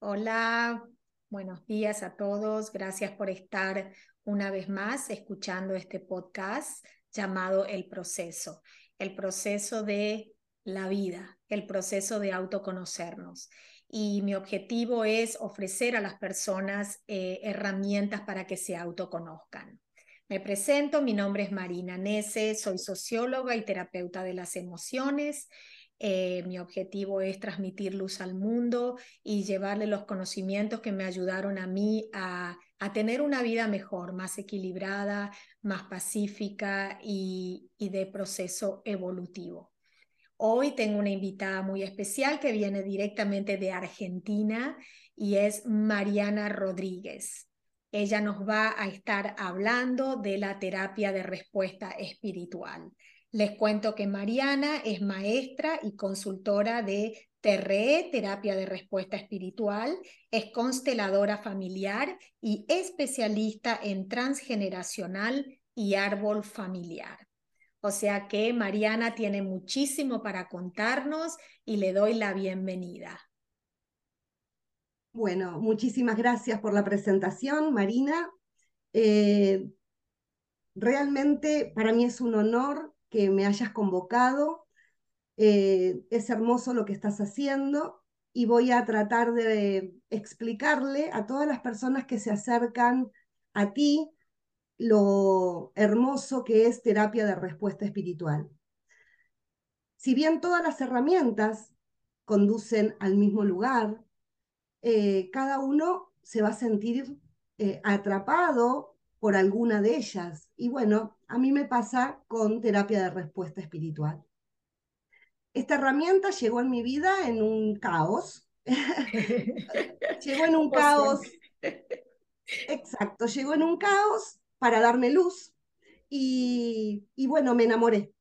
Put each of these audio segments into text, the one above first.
Hola, buenos días a todos. Gracias por estar una vez más escuchando este podcast llamado El proceso, el proceso de la vida, el proceso de autoconocernos. Y mi objetivo es ofrecer a las personas eh, herramientas para que se autoconozcan. Me presento, mi nombre es Marina Nese, soy socióloga y terapeuta de las emociones eh, mi objetivo es transmitir luz al mundo y llevarle los conocimientos que me ayudaron a mí a, tener una vida mejor, más equilibrada, más pacífica y, y de proceso evolutivo. Hoy tengo una invitada muy especial que viene directamente de Argentina y es Mariana Rodríguez. Ella nos va a estar hablando de la terapia de respuesta espiritual. Les cuento que Mariana es maestra y consultora de TRE, terapia de respuesta espiritual, es consteladora familiar y especialista en transgeneracional y árbol familiar. O sea que Mariana tiene muchísimo para contarnos y le doy la bienvenida. Bueno, muchísimas gracias por la presentación, Marina. Eh, realmente para mí es un honor que me hayas convocado. Eh, es hermoso lo que estás haciendo y voy a tratar de explicarle a todas las personas que se acercan a ti lo hermoso que es terapia de respuesta espiritual. Si bien todas las herramientas conducen al mismo lugar, eh, cada uno se va a sentir eh, atrapado por alguna de ellas. Y bueno, a mí me pasa con terapia de respuesta espiritual. Esta herramienta llegó en mi vida en un caos. llegó en un caos. Exacto, llegó en un caos para darme luz y, y bueno, me enamoré.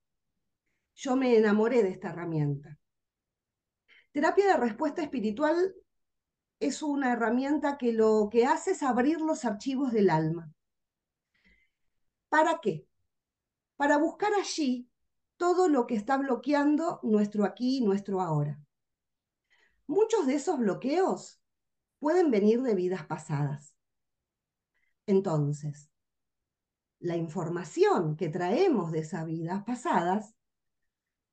Yo me enamoré de esta herramienta. Terapia de respuesta espiritual es una herramienta que lo que hace es abrir los archivos del alma. ¿Para qué? Para buscar allí todo lo que está bloqueando nuestro aquí y nuestro ahora. Muchos de esos bloqueos pueden venir de vidas pasadas. Entonces, la información que traemos de esas vidas pasadas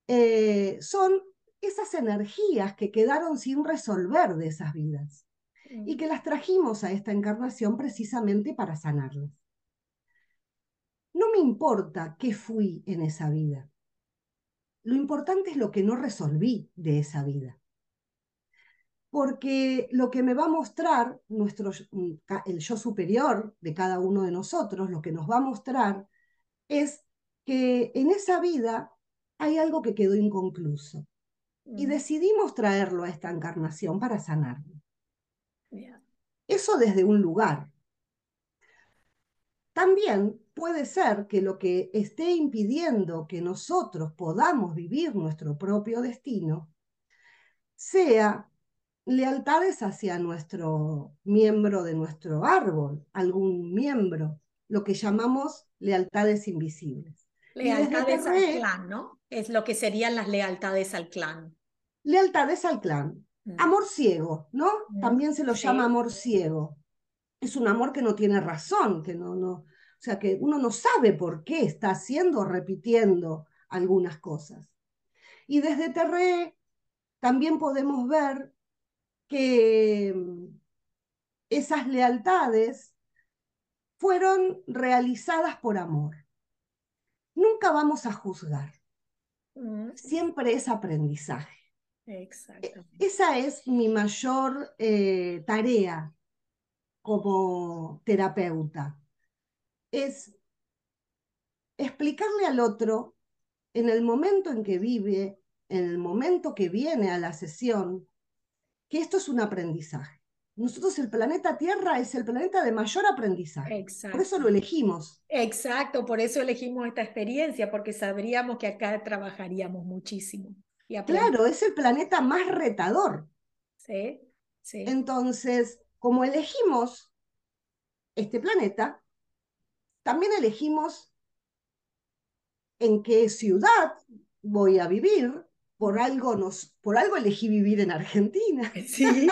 eh, son esas energías que quedaron sin resolver de esas vidas y mm. que las trajimos a esta encarnación precisamente para sanarlas me importa qué fui en esa vida. Lo importante es lo que no resolví de esa vida. Porque lo que me va a mostrar nuestro, el yo superior de cada uno de nosotros, lo que nos va a mostrar es que en esa vida hay algo que quedó inconcluso. Y decidimos traerlo a esta encarnación para sanarlo. Eso desde un lugar. También puede ser que lo que esté impidiendo que nosotros podamos vivir nuestro propio destino sea lealtades hacia nuestro miembro de nuestro árbol, algún miembro, lo que llamamos lealtades invisibles. Lealtades al clan, ¿no? Es lo que serían las lealtades al clan. Lealtades al clan. Mm. Amor ciego, ¿no? Mm, También se lo llama amor ciego. Es un amor que no tiene razón, que no, no, o sea que uno no sabe por qué está haciendo o repitiendo algunas cosas. Y desde Terré también podemos ver que mm, esas lealtades fueron realizadas por amor. Nunca vamos a juzgar. Mm. Siempre es aprendizaje. Exacto. Esa es mi mayor eh, tarea como terapeuta es explicarle al otro en el momento en que vive, en el momento que viene a la sesión, que esto es un aprendizaje. Nosotros el planeta Tierra es el planeta de mayor aprendizaje. Por eso lo elegimos. Exacto, por eso elegimos esta experiencia, porque sabríamos que acá trabajaríamos muchísimo. claro, es el planeta más retador. Sí, sí. Entonces, como elegimos este planeta, también elegimos en qué ciudad voy a vivir, por algo, nos, por algo elegí vivir en Argentina. Sí,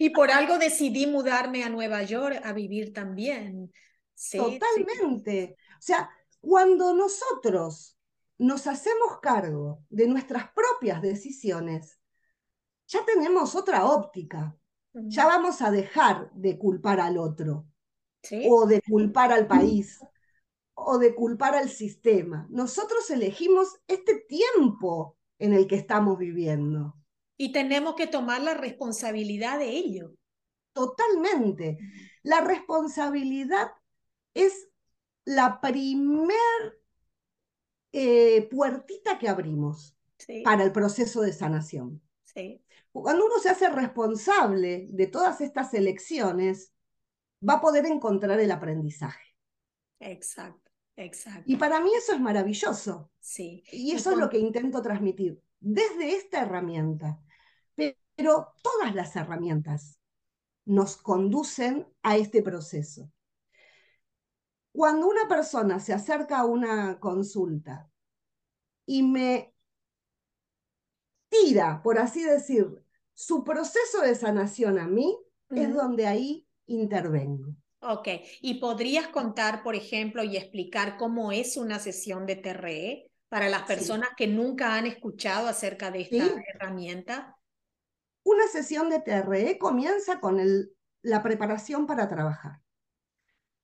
y por algo decidí mudarme a Nueva York a vivir también. Sí, Totalmente. O sea, cuando nosotros nos hacemos cargo de nuestras propias decisiones, ya tenemos otra óptica. Ya vamos a dejar de culpar al otro ¿Sí? o de culpar al país o de culpar al sistema. Nosotros elegimos este tiempo en el que estamos viviendo. Y tenemos que tomar la responsabilidad de ello. Totalmente. La responsabilidad es la primer eh, puertita que abrimos sí. para el proceso de sanación. Sí. Cuando uno se hace responsable de todas estas elecciones, va a poder encontrar el aprendizaje. Exacto, exacto. Y para mí eso es maravilloso. Sí. Y eso y con... es lo que intento transmitir desde esta herramienta. Pero todas las herramientas nos conducen a este proceso. Cuando una persona se acerca a una consulta y me tira, por así decir, su proceso de sanación a mí, uh -huh. es donde ahí intervengo. Ok, ¿y podrías contar, por ejemplo, y explicar cómo es una sesión de TRE para las personas sí. que nunca han escuchado acerca de esta sí. herramienta? Una sesión de TRE comienza con el, la preparación para trabajar.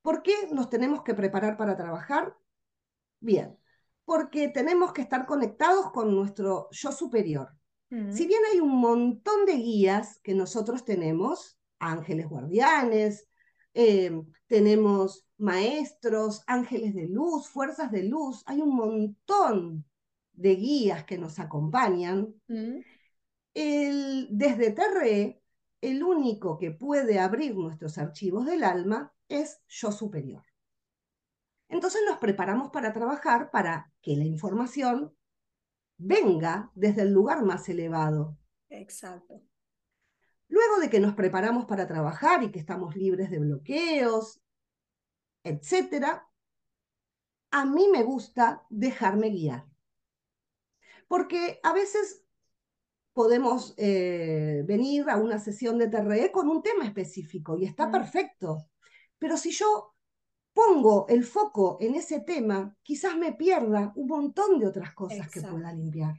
¿Por qué nos tenemos que preparar para trabajar? Bien, porque tenemos que estar conectados con nuestro yo superior. Uh -huh. Si bien hay un montón de guías que nosotros tenemos, ángeles guardianes, eh, tenemos maestros, ángeles de luz, fuerzas de luz, hay un montón de guías que nos acompañan. Uh -huh. el, desde TRE, el único que puede abrir nuestros archivos del alma es yo superior. Entonces nos preparamos para trabajar para que la información venga desde el lugar más elevado. Exacto. Luego de que nos preparamos para trabajar y que estamos libres de bloqueos, etc., a mí me gusta dejarme guiar. Porque a veces podemos eh, venir a una sesión de TRE con un tema específico y está mm. perfecto. Pero si yo pongo el foco en ese tema, quizás me pierda un montón de otras cosas Exacto. que pueda limpiar.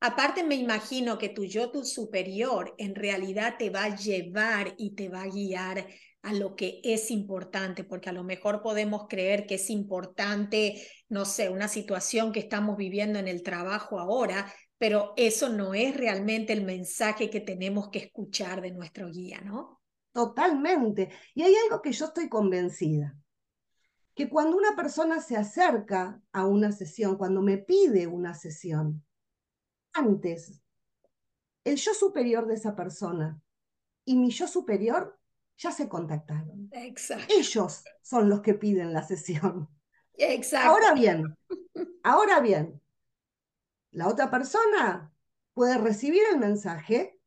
Aparte me imagino que tu yo, tu superior, en realidad te va a llevar y te va a guiar a lo que es importante, porque a lo mejor podemos creer que es importante, no sé, una situación que estamos viviendo en el trabajo ahora, pero eso no es realmente el mensaje que tenemos que escuchar de nuestro guía, ¿no? Totalmente. Y hay algo que yo estoy convencida, que cuando una persona se acerca a una sesión, cuando me pide una sesión, antes, el yo superior de esa persona y mi yo superior ya se contactaron. Exacto. Ellos son los que piden la sesión. Exacto. Ahora bien, ahora bien, la otra persona puede recibir el mensaje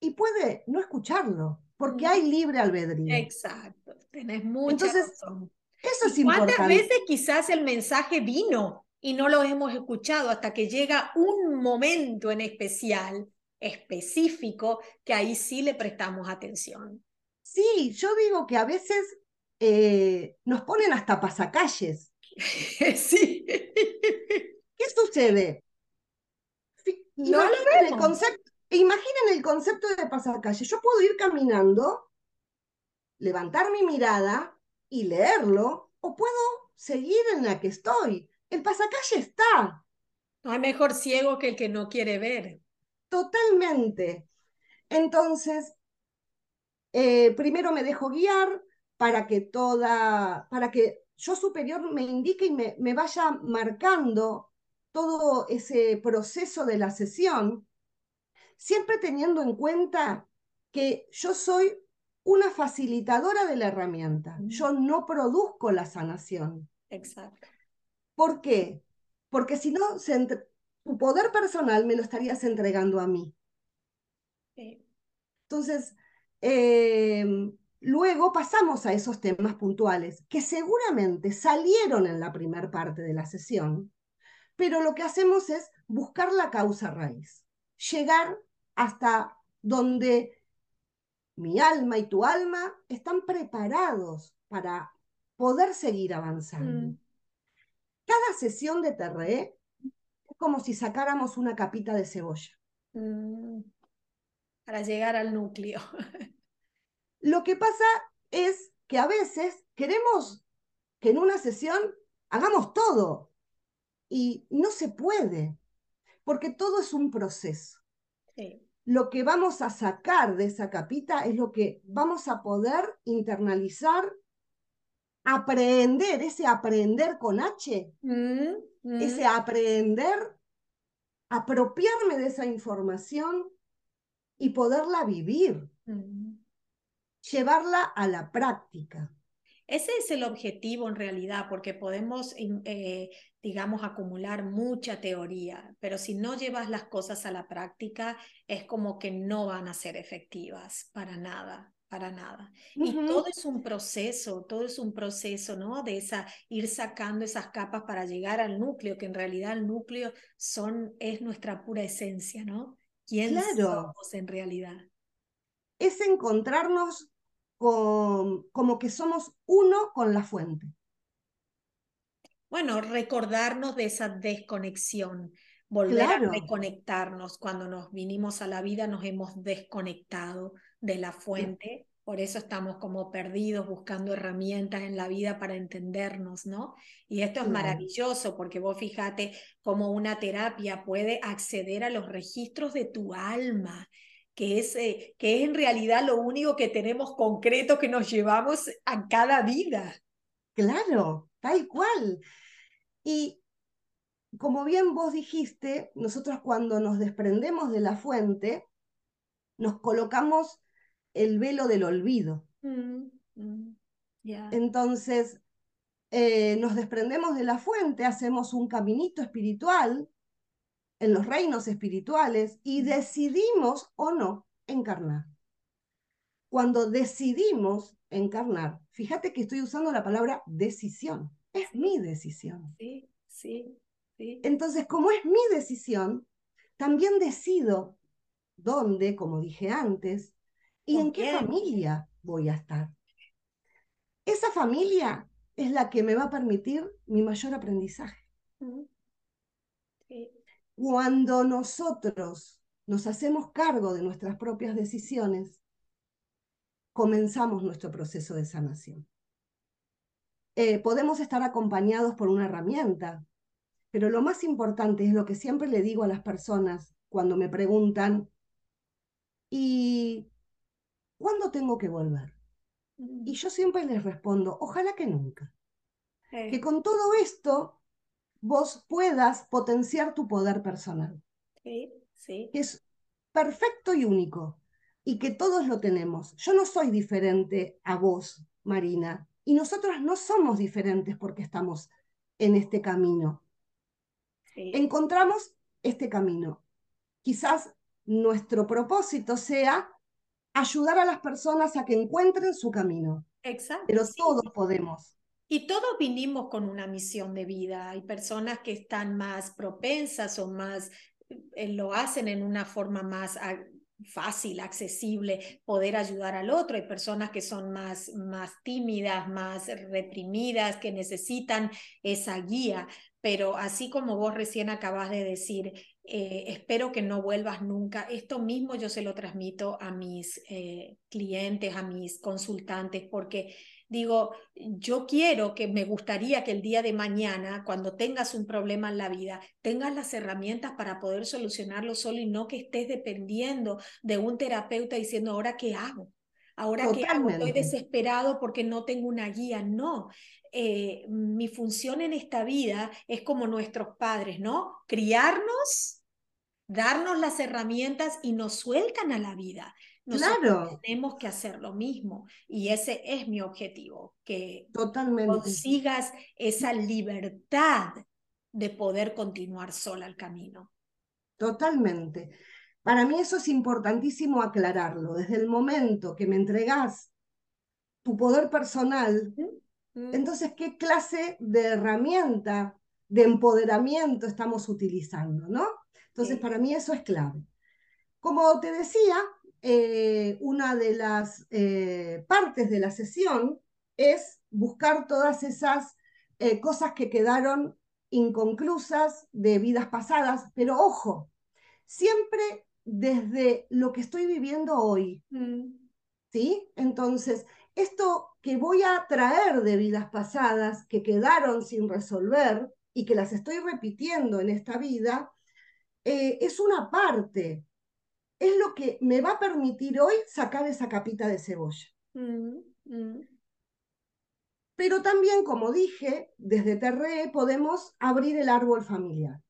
y puede no escucharlo, porque hay libre albedrío. Exacto, tenés mucha Entonces, razón. Eso es ¿Y importante. ¿Cuántas veces quizás el mensaje vino y no lo hemos escuchado hasta que llega un momento en especial, específico, que ahí sí le prestamos atención? Sí, yo digo que a veces eh, nos ponen hasta pasacalles. sí. ¿Qué sucede? No imaginen, el concepto, imaginen el concepto de pasacalle. Yo puedo ir caminando, levantar mi mirada y leerlo, o puedo seguir en la que estoy. El pasacalle está. No hay mejor ciego que el que no quiere ver. Totalmente. Entonces, eh, primero me dejo guiar para que toda, para que yo superior me indique y me, me vaya marcando todo ese proceso de la sesión, siempre teniendo en cuenta que yo soy una facilitadora de la herramienta. Yo no produzco la sanación. Exacto. ¿Por qué? Porque si no, tu poder personal me lo estarías entregando a mí. Sí. Entonces, eh, luego pasamos a esos temas puntuales que seguramente salieron en la primera parte de la sesión, pero lo que hacemos es buscar la causa raíz, llegar hasta donde mi alma y tu alma están preparados para poder seguir avanzando. Mm. Cada sesión de TRE es como si sacáramos una capita de cebolla. Mm. Para llegar al núcleo. Lo que pasa es que a veces queremos que en una sesión hagamos todo y no se puede, porque todo es un proceso. Lo que vamos a sacar de esa capita es lo que vamos a poder internalizar, aprender, ese aprender con H, mm, mm. ese aprender, apropiarme de esa información y poderla vivir, mm. llevarla a la práctica. Ese es el objetivo en realidad, porque podemos, eh, digamos, acumular mucha teoría, pero si no llevas las cosas a la práctica, es como que no van a ser efectivas para nada para nada. Y todo es un proceso, todo es un proceso, ¿no? De esa, ir sacando esas capas para llegar al núcleo, que en realidad el núcleo son, es nuestra pura esencia, ¿no? ¿Quién somos en realidad? Es encontrarnos como que somos uno con la fuente. Bueno, recordarnos de esa desconexión, volver a reconectarnos. Cuando nos vinimos a la vida nos hemos desconectado de la fuente, por eso estamos como perdidos buscando herramientas en la vida para entendernos, ¿no? Y esto es maravilloso porque vos fíjate cómo una terapia puede acceder a los registros de tu alma que es, eh, que es en realidad lo único que tenemos concreto que nos llevamos a cada vida. Claro, tal cual. Y como bien vos dijiste, nosotros cuando nos desprendemos de la fuente, nos colocamos el velo del olvido. Mm, mm, Entonces, eh, nos desprendemos de la fuente, hacemos un caminito espiritual en los reinos espirituales y decidimos o no encarnar. Cuando decidimos encarnar, fíjate que estoy usando la palabra decisión, es mi decisión. Sí, sí, sí. Entonces, como es mi decisión, también decido dónde, como dije antes, y en qué familia voy a estar. Esa familia es la que me va a permitir mi mayor aprendizaje. Sí. Cuando nosotros nos hacemos cargo de nuestras propias decisiones, comenzamos nuestro proceso de sanación. Eh, podemos estar acompañados por una herramienta, pero lo más importante es lo que siempre le digo a las personas cuando me preguntan, ¿y cuándo tengo que volver? Y yo siempre les respondo, ojalá que nunca. Que con todo esto vos puedas potenciar tu poder personal. Sí, sí. Que es perfecto y único y que todos lo tenemos. Yo no soy diferente a vos, Marina, y nosotros no somos diferentes porque estamos en este camino. Encontramos este camino. Quizás nuestro propósito sea ayudar a las personas a que encuentren su camino. Exacto. Pero todos podemos y todos vinimos con una misión de vida. Hay personas que están más propensas o más, eh, lo hacen en una forma más fácil, accesible, poder ayudar al otro. Hay personas que son más, más tímidas, más reprimidas, que necesitan esa guía. Pero así como vos recién acabas de decir, eh, espero que no vuelvas nunca. Esto mismo yo se lo transmito a mis eh, clientes, a mis consultantes, porque digo, yo quiero que me gustaría que el día de mañana, cuando tengas un problema en la vida, tengas las herramientas para poder solucionarlo solo y no que estés dependiendo de un terapeuta diciendo, ahora qué hago. Ahora qué hago, estoy desesperado porque no tengo una guía. No, eh, mi función en esta vida es como nuestros padres, ¿no? Criarnos, darnos las herramientas y nos sueltan a la vida claro. tenemos que hacer lo mismo y ese es mi objetivo, que consigas esa libertad de poder continuar sola el camino. Totalmente. Para mí eso es importantísimo aclararlo. Desde el momento que me entregas tu poder personal, entonces, ¿qué clase de herramienta de empoderamiento estamos utilizando, ¿no? Entonces, para mí eso es clave. Como te decía, eh, una de las eh, partes de la sesión es buscar todas esas eh, cosas que quedaron inconclusas de vidas pasadas, pero ojo, siempre desde lo que estoy viviendo hoy. Mm. ¿Sí? Entonces, esto que voy a traer de vidas pasadas que quedaron sin resolver y que las estoy repitiendo en esta vida, eh, es una parte, es lo que me va a permitir hoy sacar esa capita de cebolla. Mm, mm. Pero también, como dije, desde Terre podemos abrir el árbol familiar.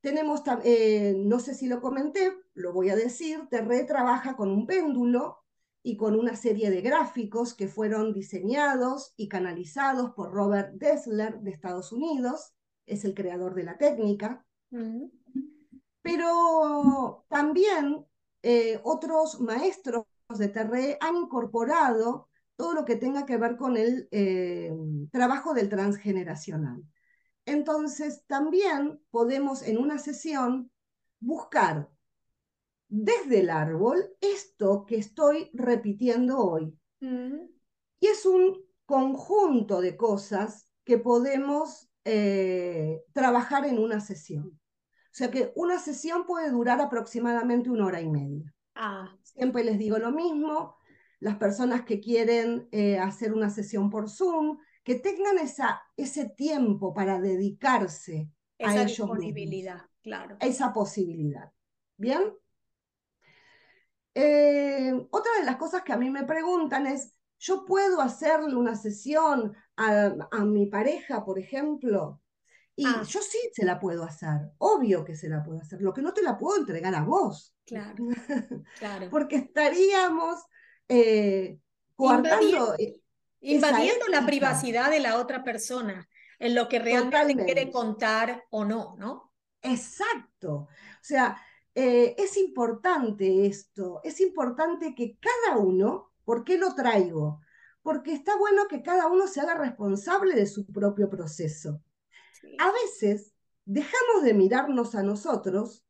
Tenemos, eh, no sé si lo comenté, lo voy a decir, Terre trabaja con un péndulo y con una serie de gráficos que fueron diseñados y canalizados por Robert Dessler de Estados Unidos, es el creador de la técnica. Mm. Pero también eh, otros maestros de Terre han incorporado todo lo que tenga que ver con el eh, trabajo del transgeneracional. Entonces, también podemos en una sesión buscar desde el árbol esto que estoy repitiendo hoy. Mm. Y es un conjunto de cosas que podemos eh, trabajar en una sesión. O sea que una sesión puede durar aproximadamente una hora y media. Ah. Siempre les digo lo mismo, las personas que quieren eh, hacer una sesión por Zoom, que tengan esa, ese tiempo para dedicarse a ellos disponibilidad, claro. Esa posibilidad. ¿Bien? Eh, otra de las cosas que a mí me preguntan es, ¿yo puedo hacerle una sesión a, mi pareja, por ejemplo? Y ah. yo sí se la puedo hacer, obvio que se la puedo hacer, lo que no te la puedo entregar a vos. Claro, claro. Porque estaríamos eh, coartando. Invadiendo, la privacidad de la otra persona en lo que realmente quiere contar o no, ¿no? Exacto. O sea, eh, es importante esto, es importante que cada uno, ¿por qué lo traigo? Porque está bueno que cada uno se haga responsable de su propio proceso. A veces dejamos de mirarnos a nosotros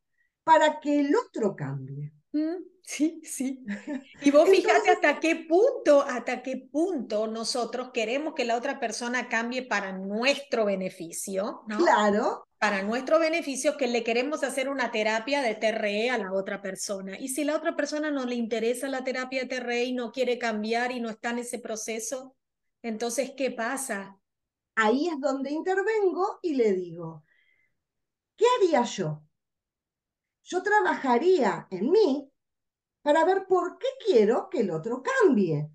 para que el otro cambie. Mm, sí, sí. Y vos fíjate hasta qué punto, hasta qué punto nosotros queremos que la otra persona cambie para nuestro beneficio, ¿no? Claro. Para nuestro beneficio, que le queremos hacer una terapia de TRE a la otra persona. Y si la otra persona no le interesa la terapia de TRE y no quiere cambiar y no está en ese proceso, entonces, ¿qué pasa? Ahí es donde intervengo y le digo, ¿qué haría yo? yo trabajaría en mí para ver por qué quiero que el otro cambie.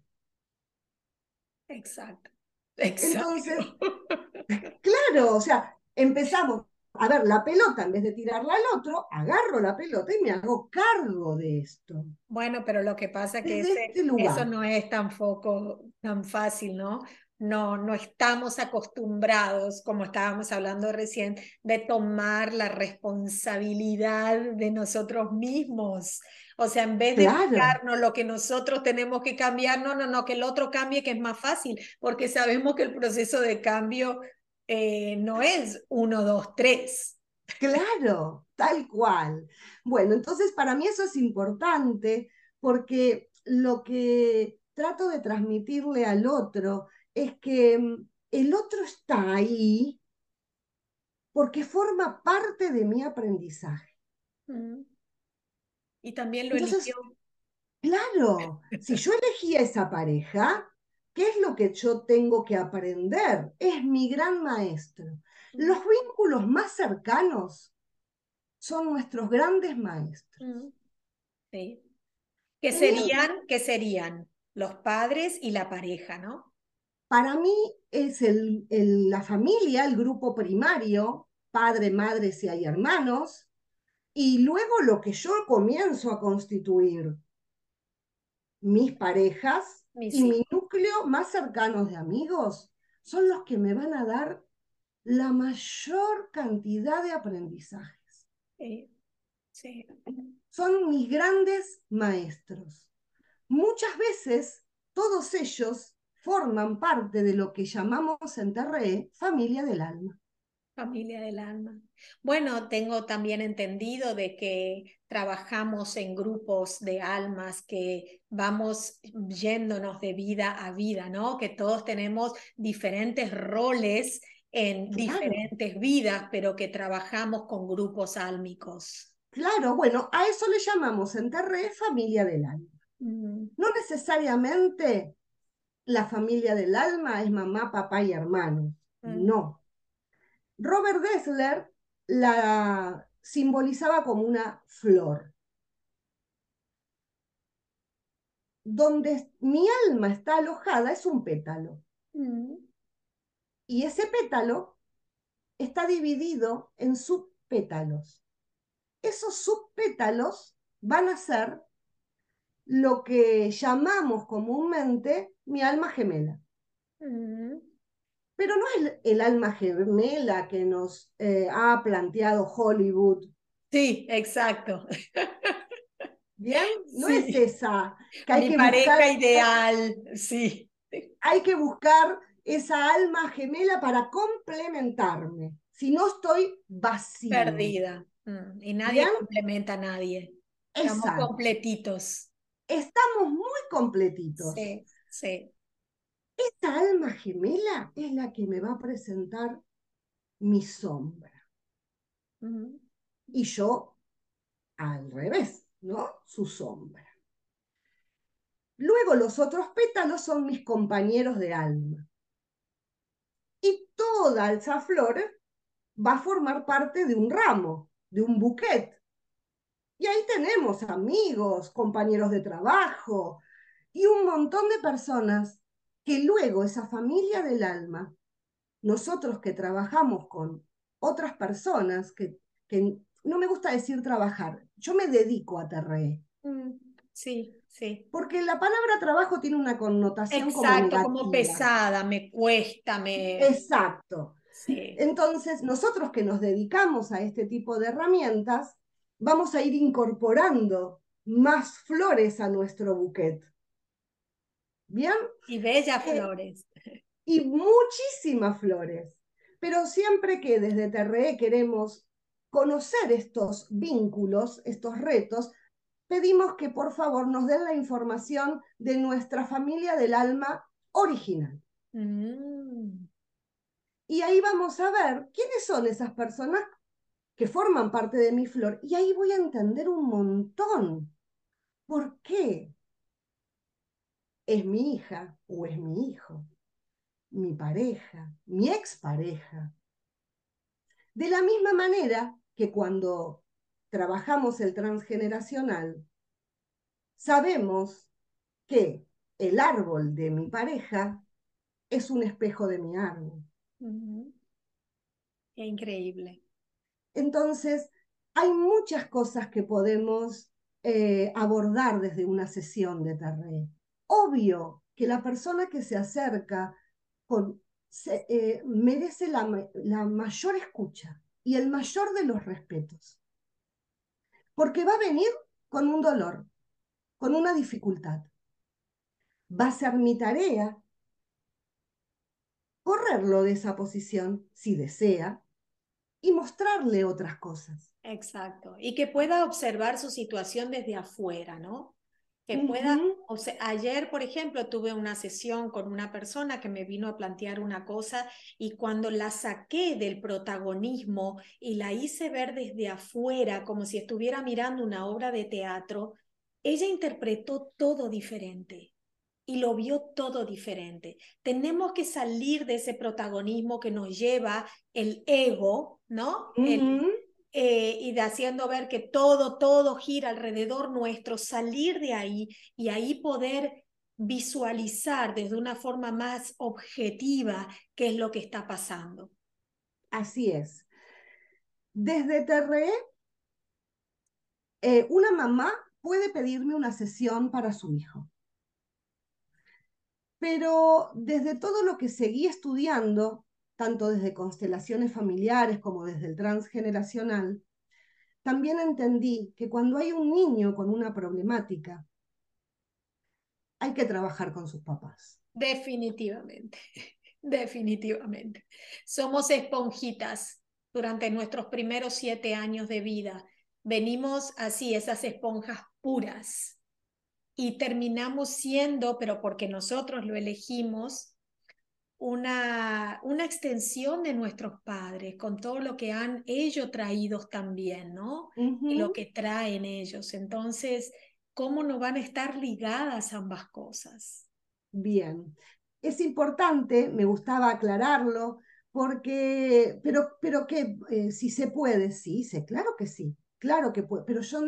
Exacto. Entonces, claro, o sea, empezamos a ver la pelota en vez de tirarla al otro, agarro la pelota y me hago cargo de esto. Bueno, pero lo que pasa es que este eso no es tan, foco, tan fácil, ¿no? No, no estamos acostumbrados, como estábamos hablando recién, de tomar la responsabilidad de nosotros mismos. O sea, en vez de claro. lo que nosotros tenemos que cambiar, no, no, no, que el otro cambie, que es más fácil, porque sabemos que el proceso de cambio eh, no es uno, dos, tres. Claro, tal cual. Bueno, entonces para mí eso es importante porque lo que trato de transmitirle al otro es que mm, el otro está ahí porque forma parte de mi aprendizaje. Mm. Y también lo eligió. Claro, si yo elegí a esa pareja, ¿qué es lo que yo tengo que aprender? Es mi gran maestro. Los vínculos más cercanos son nuestros grandes maestros. Sí. ¿Qué serían, ¿Qué serían? Los padres y la pareja, ¿no? Para mí es el, la familia, el grupo primario, padre, madre, si hay hermanos, y luego lo que yo comienzo a constituir, mis parejas y mi núcleo más cercanos de amigos son los que me van a dar la mayor cantidad de aprendizajes. Son mis grandes maestros. Muchas veces todos ellos forman parte de lo que llamamos en Terre familia del alma. Familia del alma. Bueno, tengo también entendido de que trabajamos en grupos de almas que vamos yéndonos de vida a vida, ¿no? Que todos tenemos diferentes roles en diferentes vidas, pero que trabajamos con grupos álmicos. Claro, bueno, a eso le llamamos en Terre familia del alma. Mm. No necesariamente la familia del alma es mamá, papá y hermano. Mm. No, Robert Dessler la simbolizaba como una flor. Donde mi alma está alojada es un pétalo. Mm. Y ese pétalo está dividido en subpétalos. Esos subpétalos van a ser lo que llamamos comúnmente mi alma gemela. Mm pero no es el alma gemela que nos eh, ha planteado Hollywood. Sí, exacto. Bien, no es esa. Que hay Mi pareja ideal, sí. Hay que buscar esa alma gemela para complementarme. Si no estoy vacía. Perdida. Mm, y nadie complementa a nadie. Estamos completitos. Estamos muy completitos. Sí, sí. Esta alma gemela es la que me va a presentar mi sombra. Y yo al revés, ¿no? Su sombra. Luego los otros pétalos son mis compañeros de alma. Y toda alza flor va a formar parte de un ramo, de un buquet. Y ahí tenemos amigos, compañeros de trabajo y un montón de personas que luego esa familia del alma, nosotros que trabajamos con otras personas, que, que no me gusta decir trabajar, yo me dedico a TRE. Mm, sí, sí. Porque la palabra trabajo tiene una connotación Exacto, como, pesada, me cuesta, me... Exacto. Entonces, nosotros que nos dedicamos a este tipo de herramientas, vamos a ir incorporando más flores a nuestro buquet. ¿Bien? Y bellas eh, flores. Y muchísimas flores. Pero siempre que desde TRE queremos conocer estos vínculos, estos retos, pedimos que por favor nos den la información de nuestra familia del alma original. Mm. Y ahí vamos a ver quiénes son esas personas que forman parte de mi flor. Y ahí voy a entender un montón. ¿Por qué? es mi hija o es mi hijo, mi pareja, mi expareja. De la misma manera que cuando trabajamos el transgeneracional, sabemos que el árbol de mi pareja es un espejo de mi árbol. Qué increíble. Entonces, hay muchas cosas que podemos eh, abordar desde una sesión de Tarré obvio que la persona que se acerca con, eh, merece la mayor escucha y el mayor de los respetos. Porque va a venir con un dolor, con una dificultad. Va a ser mi tarea correrlo de esa posición si desea y mostrarle otras cosas. Exacto. Y que pueda observar su situación desde afuera, ¿no? que pueda, o sea, ayer, por ejemplo, tuve una sesión con una persona que me vino a plantear una cosa y cuando la saqué del protagonismo y la hice ver desde afuera, como si estuviera mirando una obra de teatro, ella interpretó todo diferente y lo vio todo diferente. Tenemos que salir de ese protagonismo que nos lleva el ego, ¿no? Eh, y de haciendo ver que todo, todo gira alrededor nuestro, salir de ahí y ahí poder visualizar desde una forma más objetiva qué es lo que está pasando. Así es. Desde TRE, eh, una mamá puede pedirme una sesión para su hijo. Pero desde todo lo que seguí estudiando, tanto desde constelaciones familiares como desde el transgeneracional, también entendí que cuando hay un niño con una problemática, hay que trabajar con sus papás. Definitivamente, definitivamente. Somos esponjitas durante nuestros primeros siete años de vida. Venimos así, esas esponjas puras. Y terminamos siendo, pero porque nosotros lo elegimos, una, una extensión de nuestros padres, con todo lo que han ellos traído también, ¿no? Y lo que traen ellos. Entonces, ¿cómo no van a estar ligadas ambas cosas? Bien. Es importante, me gustaba aclararlo, porque, pero, pero que eh, si se puede, sí, sí, claro que sí, claro que puede, pero yo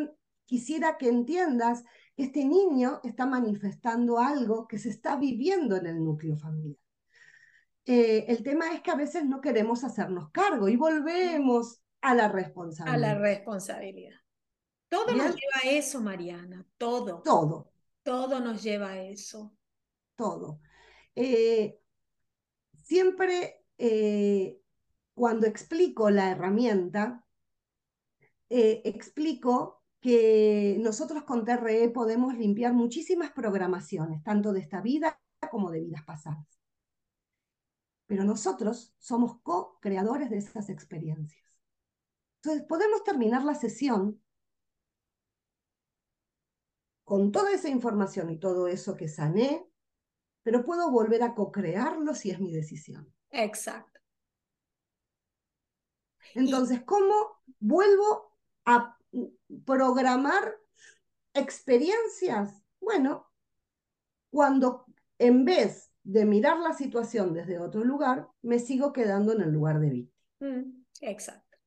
quisiera que entiendas que este niño está manifestando algo que se está viviendo en el núcleo familiar. Eh, el tema es que a veces no queremos hacernos cargo y volvemos a la responsabilidad. A la responsabilidad. Todo nos lleva a eso, Mariana, todo. Todo. Todo nos lleva a eso. Todo. Eh, siempre eh, cuando explico la herramienta, explico que nosotros con TRE podemos limpiar muchísimas programaciones, tanto de esta vida como de vidas pasadas pero nosotros somos co-creadores de esas experiencias. Entonces, podemos terminar la sesión con toda esa información y todo eso que sané, pero puedo volver a co-crearlo si es mi decisión. Exacto. Entonces, ¿cómo vuelvo a programar experiencias? Bueno, cuando en vez de mirar la situación desde otro lugar, me sigo quedando en el lugar de víctima. Mm, exacto.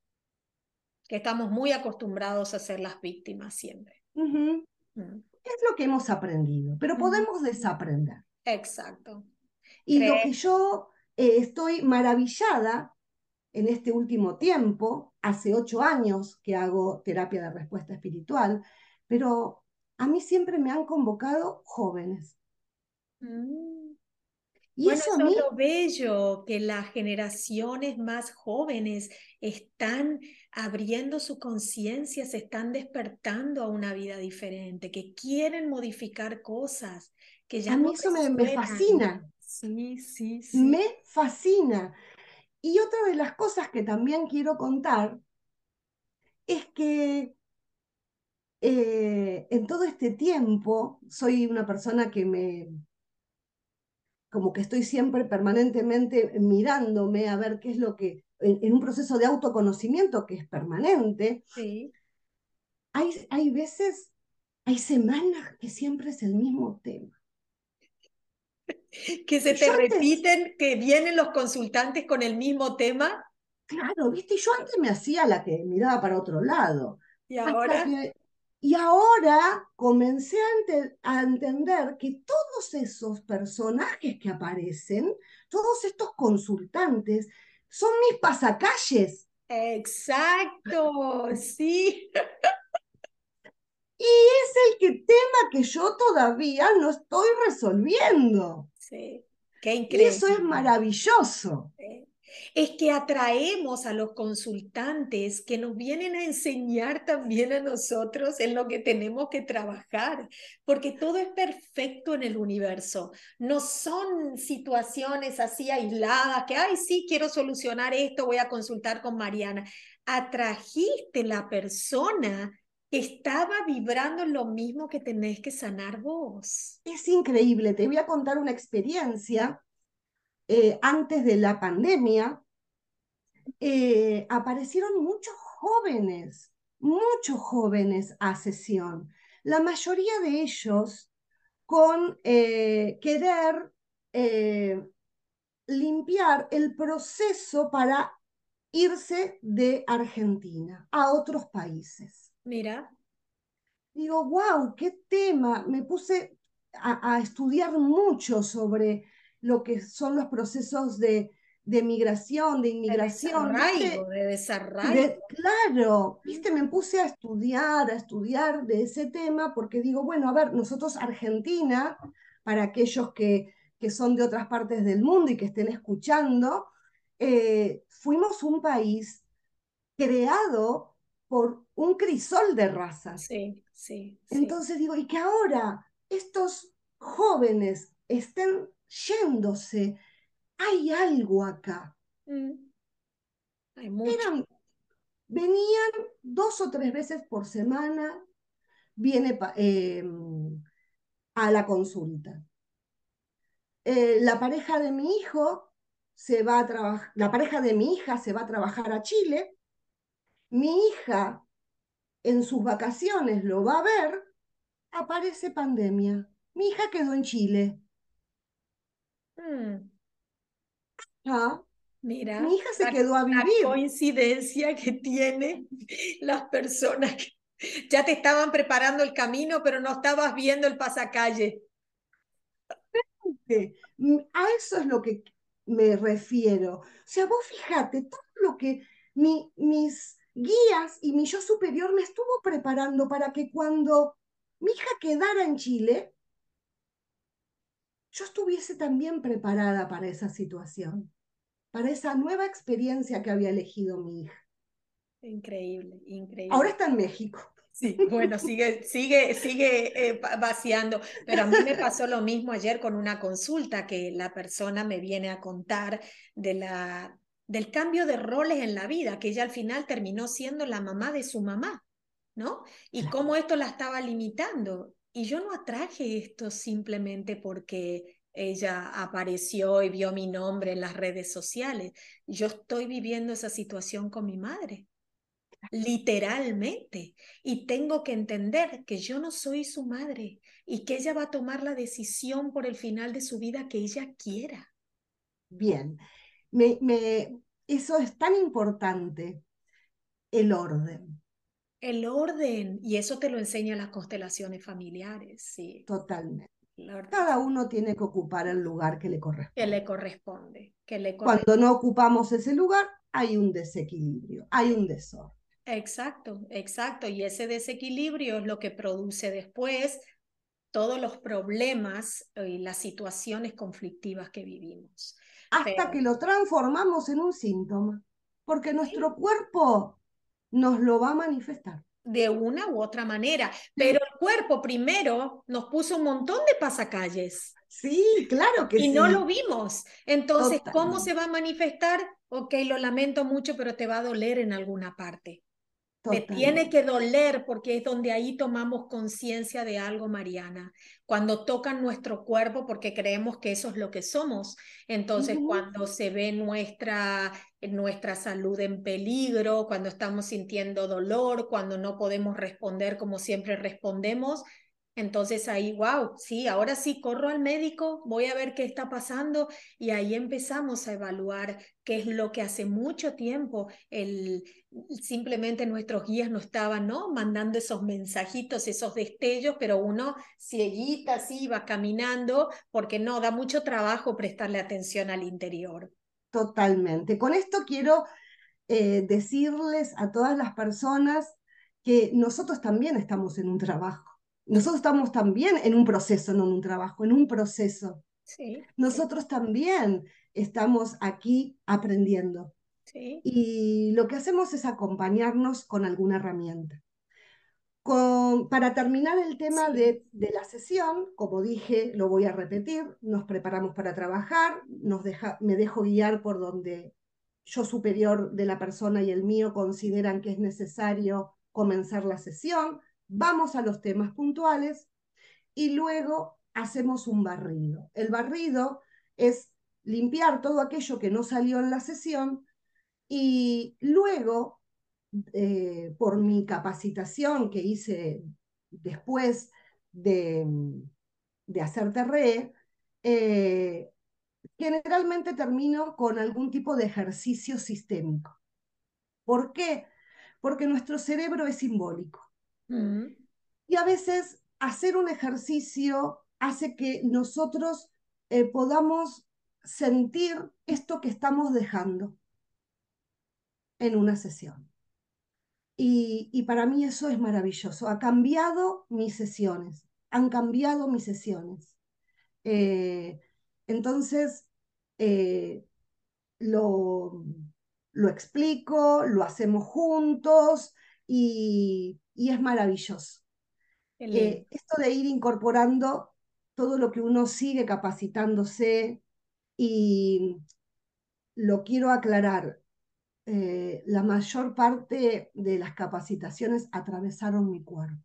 Que estamos muy acostumbrados a ser las víctimas siempre. Mm. Es lo que hemos aprendido, pero podemos desaprender. Exacto. Y lo que yo eh, estoy maravillada en este último tiempo, hace ocho años que hago terapia de respuesta espiritual, pero a mí siempre me han convocado jóvenes. Mm. Y bueno, eso, es lo bello, que las generaciones más jóvenes están abriendo su conciencia, se están despertando a una vida diferente, que quieren modificar cosas, que ya A mí eso me, me, fascina. Sí, sí, sí. Me fascina. Y otra de las cosas que también quiero contar es que eh, en todo este tiempo soy una persona que me como que estoy siempre permanentemente mirándome a ver qué es lo que, en, un proceso de autoconocimiento que es permanente, sí. hay, hay veces, hay semanas que siempre es el mismo tema. Que se te repiten, que vienen los consultantes con el mismo tema. Claro, viste, yo antes me hacía la que miraba para otro lado. Y ahora. Y ahora comencé a, entender que todos esos personajes que aparecen, todos estos consultantes, son mis pasacalles. Exacto, sí. Y es el que tema que yo todavía no estoy resolviendo. Sí, qué increíble. Y eso es maravilloso. Sí es que atraemos a los consultantes que nos vienen a enseñar también a nosotros en lo que tenemos que trabajar, porque todo es perfecto en el universo. No son situaciones así aisladas que, ay, sí, quiero solucionar esto, voy a consultar con Mariana. Atrajiste la persona estaba vibrando lo mismo que tenés que sanar vos. Es increíble, te voy a contar una experiencia eh, antes de la pandemia, eh, aparecieron muchos jóvenes, muchos jóvenes a sesión. La mayoría de ellos con eh, querer limpiar el proceso para irse de Argentina a otros países. Mira. Digo, wow, qué tema. Me puse a estudiar mucho sobre lo que son los procesos de, de migración, de inmigración. De desarraigo, de desarraigo. claro, viste, me puse a estudiar, a estudiar de ese tema, porque digo, bueno, a ver, nosotros Argentina, para aquellos que, que son de otras partes del mundo y que estén escuchando, eh, fuimos un país creado por un crisol de razas. Sí, sí. Entonces digo, y que ahora estos jóvenes estén yéndose. Hay algo acá. Mm. Hay mucho. Eran, venían dos o tres veces por semana, viene eh, a la consulta. Eh, la pareja de mi hijo se va a trabajar, la pareja de mi hija se va a trabajar a Chile, mi hija en sus vacaciones lo va a ver, aparece pandemia. Mi hija quedó en Chile. Ah, Mira, mi hija se la- quedó a la vivir. coincidencia que tienen las personas que ya te estaban preparando el camino, pero no estabas viendo el pasacalle. mm, a eso es lo que me refiero. O sea, vos fíjate, todo lo que mi, mis guías y mi yo superior me estuvo preparando para que cuando mi hija quedara en Chile, yo estuviese también preparada para esa situación, para esa nueva experiencia que había elegido mi hija. Increíble, increíble. Ahora está en México. Sí, bueno, sigue, sigue, sigue eh, va- vaciando. Pero a mí me pasó lo mismo ayer con una consulta que la persona me viene a contar de la, del cambio de roles en la vida, que ella al final terminó siendo la mamá de su mamá, ¿no? Y cómo esto la estaba limitando. Y yo no atraje esto simplemente porque ella apareció y vio mi nombre en las redes sociales. Yo estoy viviendo esa situación con mi madre literalmente. Y tengo que entender que yo no soy su madre y que ella va a tomar la decisión por el final de su vida que ella quiera. Bien, me, me, eso es tan importante, el orden, El orden, y eso te lo enseñan las constelaciones familiares, sí. totalmente. Cada uno tiene que ocupar el lugar que le que corresponde. le corresponde, que le corresponde. Cuando no ocupamos ese lugar, hay un desequilibrio, hay un desorden. Exacto, exacto. Y ese desequilibrio es lo que produce después todos los problemas y las situaciones conflictivas que vivimos. Hasta Pero- que lo transformamos en un síntoma, porque nuestro cuerpo nos lo va a manifestar. de una u otra manera, pero el cuerpo primero nos puso un montón de pasacalles Sí, claro que y sí. no lo vimos. Entonces, ¿cómo se va a manifestar? Ok, lo lamento mucho, pero te va a doler en alguna parte. Te tiene que doler porque es donde ahí tomamos conciencia de algo, Mariana. Cuando tocan nuestro cuerpo, porque creemos que eso es lo que somos. Entonces, cuando se ve nuestra, nuestra salud en peligro, cuando estamos sintiendo dolor, cuando no podemos responder como siempre respondemos, entonces ahí, wow, sí, ahora sí corro al médico, voy a ver qué está pasando y ahí empezamos a evaluar qué es lo que hace mucho tiempo el, simplemente nuestros guías no estaban, ¿no? Mandando esos mensajitos, esos destellos, pero uno cieguita así iba caminando porque no, da mucho trabajo prestarle atención al interior. Totalmente. Con esto quiero eh, decirles a todas las personas que nosotros también estamos en un trabajo. Nosotros estamos también en un proceso, no en un trabajo, en un proceso. Sí, Nosotros también estamos aquí aprendiendo. sí, Y lo que hacemos es acompañarnos con alguna herramienta. Con, para terminar el tema Sí. de, de la sesión, como dije, lo voy a repetir, nos preparamos para trabajar, nos deja, me dejo guiar por donde yo superior de la persona y el mío consideran que es necesario comenzar la sesión, vamos a los temas puntuales y luego hacemos un barrido. El barrido es limpiar todo aquello que no salió en la sesión y luego, eh, por mi capacitación que hice después de, de hacer TRE, eh, generalmente termino con algún tipo de ejercicio sistémico. ¿Por qué? Porque nuestro cerebro es simbólico. Y a veces hacer un ejercicio hace que nosotros eh, podamos sentir esto que estamos dejando en una sesión. Y, y para mí eso es maravilloso. Ha cambiado mis sesiones, han cambiado mis sesiones. Eh, entonces, eh, lo, lo explico, lo hacemos juntos y, y es maravilloso. Eh, esto de ir incorporando todo lo que uno sigue capacitándose y lo quiero aclarar, eh, la mayor parte de las capacitaciones atravesaron mi cuerpo.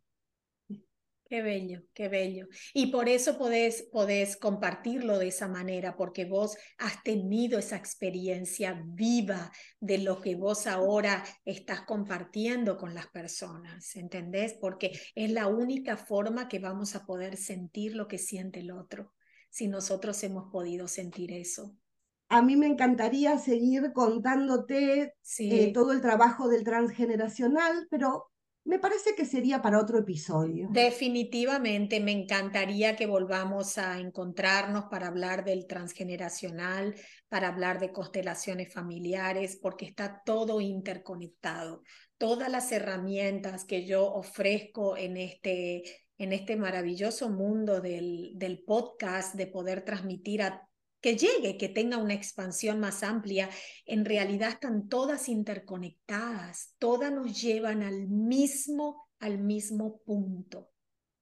Qué bello, qué bello. Y por eso podés, podés compartirlo de esa manera, porque vos has tenido esa experiencia viva de lo que vos ahora estás compartiendo con las personas, ¿entendés? Porque es la única forma que vamos a poder sentir lo que siente el otro, si nosotros hemos podido sentir eso. A mí me encantaría seguir contándote eh, todo el trabajo del transgeneracional, pero me parece que sería para otro episodio. Definitivamente, me encantaría que volvamos a encontrarnos para hablar del transgeneracional, para hablar de constelaciones familiares, porque está todo interconectado. Todas las herramientas que yo ofrezco en este, en este maravilloso mundo del, del podcast, de poder transmitir a que llegue, que tenga una expansión más amplia, en realidad están todas interconectadas, todas nos llevan al mismo, al mismo punto,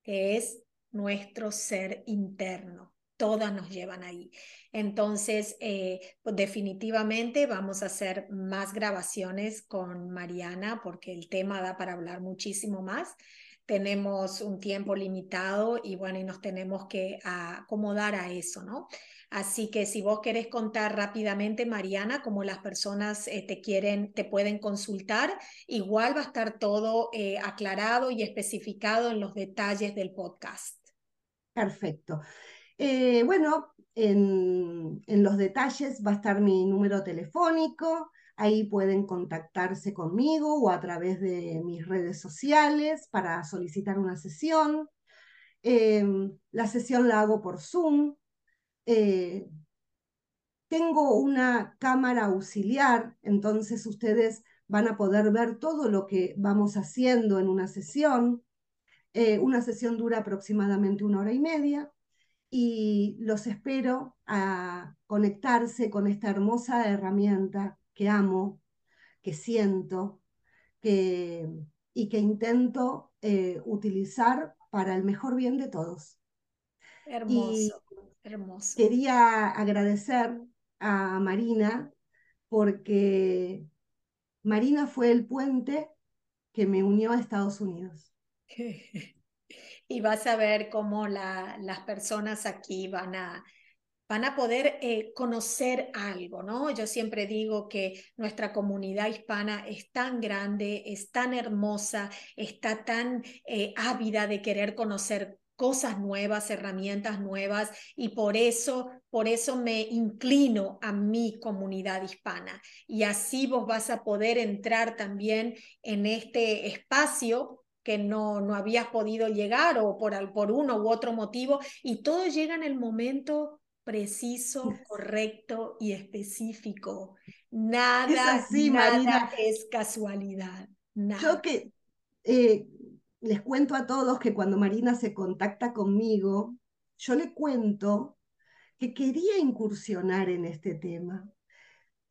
que es nuestro ser interno. Todas nos llevan ahí. Entonces, eh, pues definitivamente vamos a hacer más grabaciones con Mariana porque el tema da para hablar muchísimo más tenemos un tiempo limitado y bueno, y nos tenemos que acomodar a eso, ¿no? Así que si vos querés contar rápidamente, Mariana, cómo las personas eh, te quieren, te pueden consultar, igual va a estar todo eh, aclarado y especificado en los detalles del podcast. Perfecto. Eh, bueno, en, en los detalles va a estar mi número telefónico, Ahí pueden contactarse conmigo o a través de mis redes sociales para solicitar una sesión. Em, la sesión la hago por Zoom. Eh, tengo una cámara auxiliar, entonces ustedes van a poder ver todo lo que vamos haciendo en una sesión. Eh, una sesión dura aproximadamente una hora y media y los espero a conectarse con esta hermosa herramienta que amo, que siento que, y que intento eh, utilizar para el mejor bien de todos. Hermoso, hermoso. Quería agradecer a Marina porque Marina fue el puente que me unió a Estados Unidos. y vas a ver cómo la, las personas aquí van a van a poder eh, conocer algo, ¿no? Yo siempre digo que nuestra comunidad hispana es tan grande, es tan hermosa, está tan eh, ávida de querer conocer cosas nuevas, herramientas nuevas y por eso, por eso me inclino a mi comunidad hispana y así vos vas a poder entrar también en este espacio que no, no habías podido llegar o por, por uno u otro motivo y todo llega en el momento preciso, correcto y específico. Nada, nada es casualidad. Yo que eh, les cuento a todos que cuando Marina se contacta conmigo, yo le cuento que quería incursionar en este tema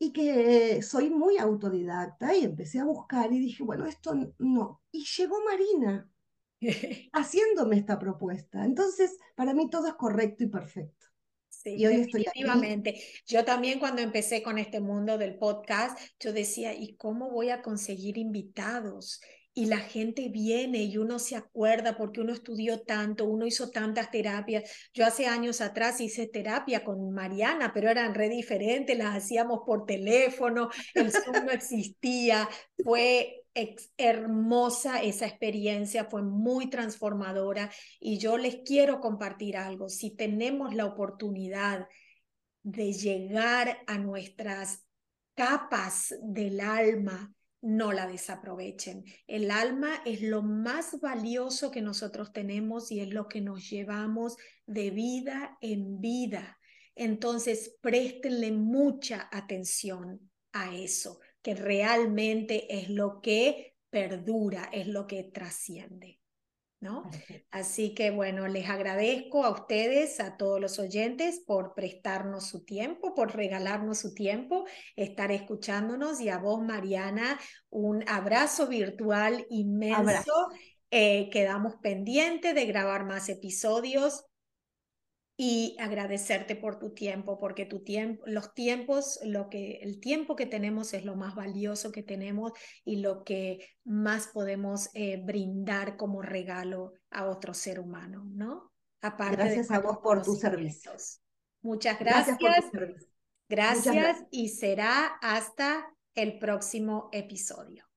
y que soy muy autodidacta y empecé a buscar y dije, bueno, esto no. Y llegó Marina haciéndome esta propuesta. Entonces, para mí todo es correcto y perfecto. Sí. Yo también cuando empecé con este mundo del podcast, yo decía, ¿y cómo voy a conseguir invitados? Y la gente viene y uno se acuerda porque uno estudió tanto, uno hizo tantas terapias. Yo hace años atrás hice terapia con Mariana, pero eran re diferentes, las hacíamos por teléfono, el Zoom no existía. Fue hermosa esa experiencia, fue muy transformadora y yo les quiero compartir algo. Si tenemos la oportunidad de llegar a nuestras capas del alma, no la desaprovechen. El alma es lo más valioso que nosotros tenemos y es lo que nos llevamos de vida en vida. Entonces, préstenle mucha atención a eso que realmente es lo que perdura, es lo que trasciende. ¿No? Así que bueno, les agradezco a ustedes, a todos los oyentes, por prestarnos su tiempo, por regalarnos su tiempo, estar escuchándonos y a vos, Mariana, un abrazo virtual inmenso. Eh, quedamos pendientes de grabar más episodios y agradecerte por tu tiempo, porque tu tiempo, los tiempos, lo que, el tiempo que tenemos es lo más valioso que tenemos y lo que más podemos eh, brindar como regalo a otro ser humano, ¿no? Aparte gracias a vos por tus servicios. Muchas gracias. Gracias, gracias y será hasta el próximo episodio.